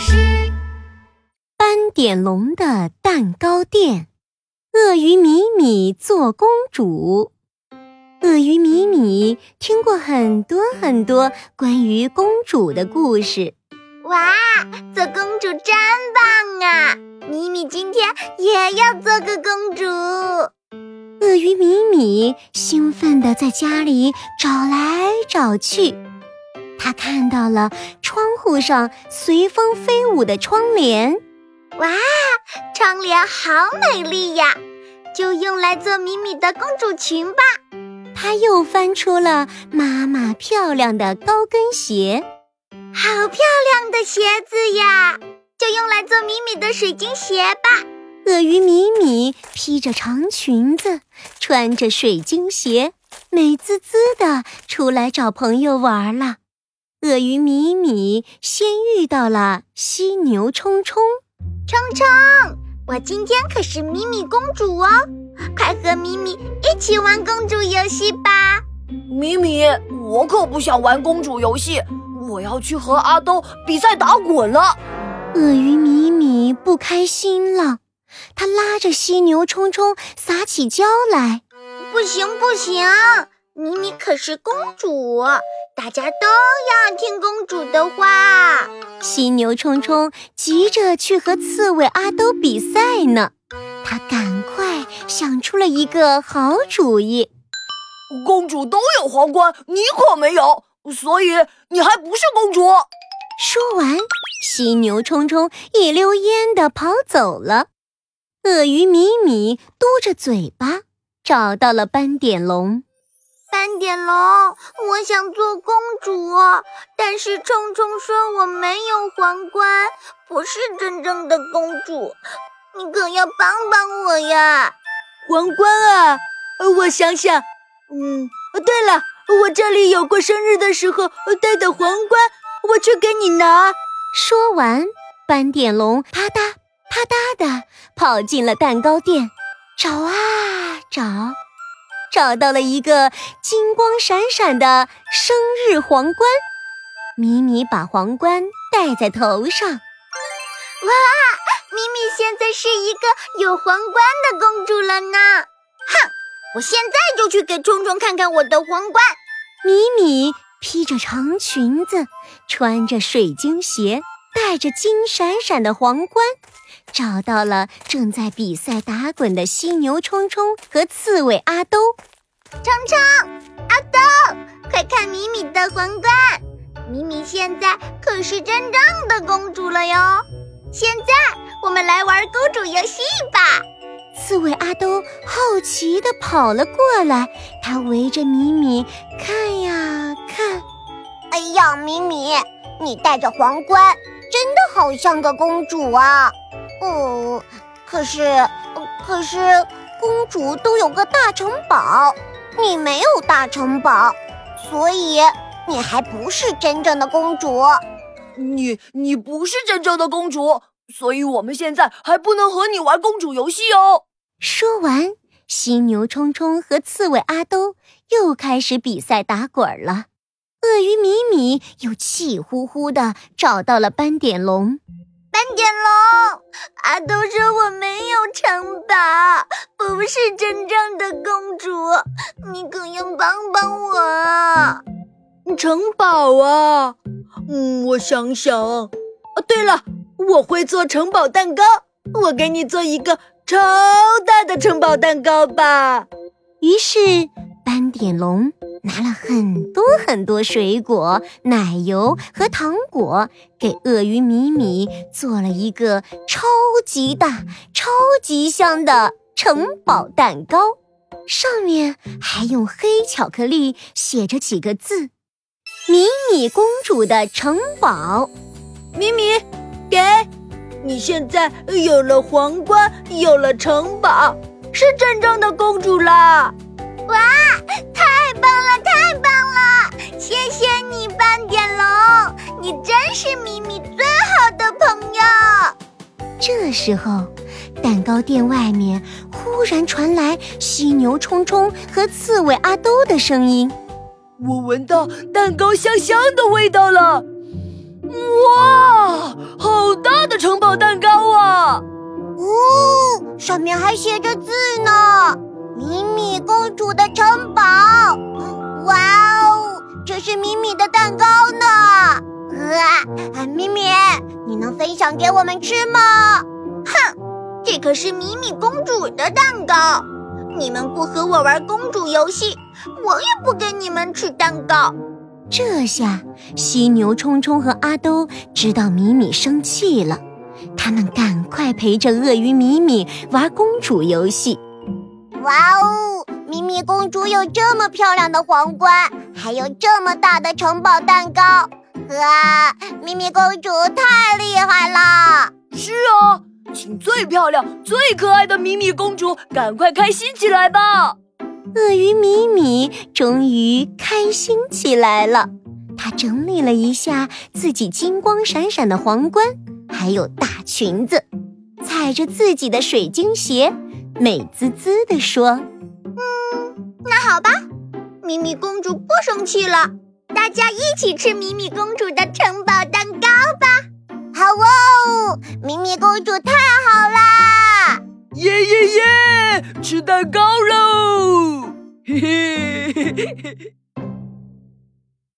师。斑点龙的蛋糕店，鳄鱼米米做公主。鳄鱼米米听过很多很多关于公主的故事。哇，做公主真棒啊！米米今天也要做个公主。鳄鱼米米兴奋地在家里找来找去，他看到了窗户上随风飞舞的窗帘。哇，窗帘好美丽呀！就用来做米米的公主裙吧。他又翻出了妈妈漂亮的高跟鞋，好漂亮的鞋子呀！就用来做米米的水晶鞋吧。鳄鱼米米披着长裙子，穿着水晶鞋，美滋滋的出来找朋友玩了。鳄鱼米米先遇到了犀牛冲冲，冲冲，我今天可是米米公主哦，快和米米一起玩公主游戏吧。米米，我可不想玩公主游戏，我要去和阿兜比赛打滚了。鳄鱼米米不开心了。他拉着犀牛冲冲撒起娇来，不行不行，米米可是公主，大家都要听公主的话。犀牛冲冲急着去和刺猬阿兜比赛呢，他赶快想出了一个好主意。公主都有皇冠，你可没有，所以你还不是公主。说完，犀牛冲冲一溜烟的跑走了。鳄鱼米米嘟着嘴巴找到了斑点龙。斑点龙，我想做公主，但是冲冲说我没有皇冠，不是真正的公主。你可要帮帮我呀！皇冠啊，我想想，嗯，对了，我这里有过生日的时候戴的皇冠，我去给你拿。说完，斑点龙啪嗒。啪嗒的跑进了蛋糕店，找啊找，找到了一个金光闪闪的生日皇冠。米米把皇冠戴在头上，哇！米米现在是一个有皇冠的公主了呢。哼，我现在就去给冲冲看看我的皇冠。米米披着长裙子，穿着水晶鞋。戴着金闪闪的皇冠，找到了正在比赛打滚的犀牛冲冲和刺猬阿兜。冲冲，阿兜，快看米米的皇冠！米米现在可是真正的公主了哟！现在我们来玩公主游戏吧！刺猬阿兜好奇地跑了过来，他围着米米看呀看。哎呀，米米，你戴着皇冠。真的好像个公主啊！哦，可是，可是公主都有个大城堡，你没有大城堡，所以你还不是真正的公主。你你不是真正的公主，所以我们现在还不能和你玩公主游戏哦。说完，犀牛冲冲和刺猬阿兜又开始比赛打滚了。鳄鱼米米又气呼呼的找到了斑点龙。斑点龙，阿豆说我没有城堡，不是真正的公主，你可要帮帮我。城堡啊，嗯，我想想。哦，对了，我会做城堡蛋糕，我给你做一个超大的城堡蛋糕吧。于是，斑点龙。拿了很多很多水果、奶油和糖果，给鳄鱼米米做了一个超级大、超级香的城堡。蛋糕，上面还用黑巧克力写着几个字：“米米公主的城堡。”米米，给你现在有了皇冠，有了城堡，是真正的公主啦！你真是米米最好的朋友。这时候，蛋糕店外面忽然传来犀牛冲冲和刺猬阿兜的声音：“我闻到蛋糕香香的味道了！哇，好大的城堡蛋糕啊！哦，上面还写着字呢，“米米公主的城堡”。哇哦，这是米米的蛋糕呢！啊，米米，你能分享给我们吃吗？哼，这可是米米公主的蛋糕，你们不和我玩公主游戏，我也不给你们吃蛋糕。这下，犀牛冲冲和阿兜知道米米生气了，他们赶快陪着鳄鱼米米玩公主游戏。哇哦，米米公主有这么漂亮的皇冠，还有这么大的城堡蛋糕，哇，米米公主太厉害了！是啊，请最漂亮、最可爱的米米公主赶快开心起来吧！鳄鱼米米终于开心起来了，他整理了一下自己金光闪闪的皇冠，还有大裙子，踩着自己的水晶鞋，美滋滋地说：“嗯，那好吧，米米公主不生气了，大家一起吃米米公主的城堡蛋糕吧！好哦，米米公主太好啦！耶耶耶，吃蛋糕喽！”嘿嘿嘿嘿嘿嘿。